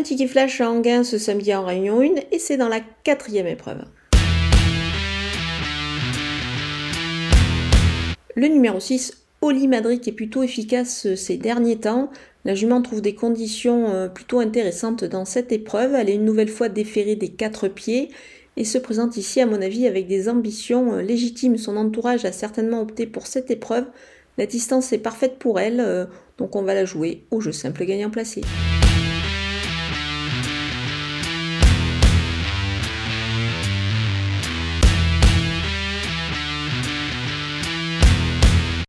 Un ticket flash en gain ce samedi en réunion 1 et c'est dans la quatrième épreuve. Le numéro 6, Oli Madrid, est plutôt efficace euh, ces derniers temps. La jument trouve des conditions euh, plutôt intéressantes dans cette épreuve. Elle est une nouvelle fois déférée des quatre pieds et se présente ici, à mon avis, avec des ambitions euh, légitimes. Son entourage a certainement opté pour cette épreuve. La distance est parfaite pour elle, donc on va la jouer au jeu simple gagnant placé.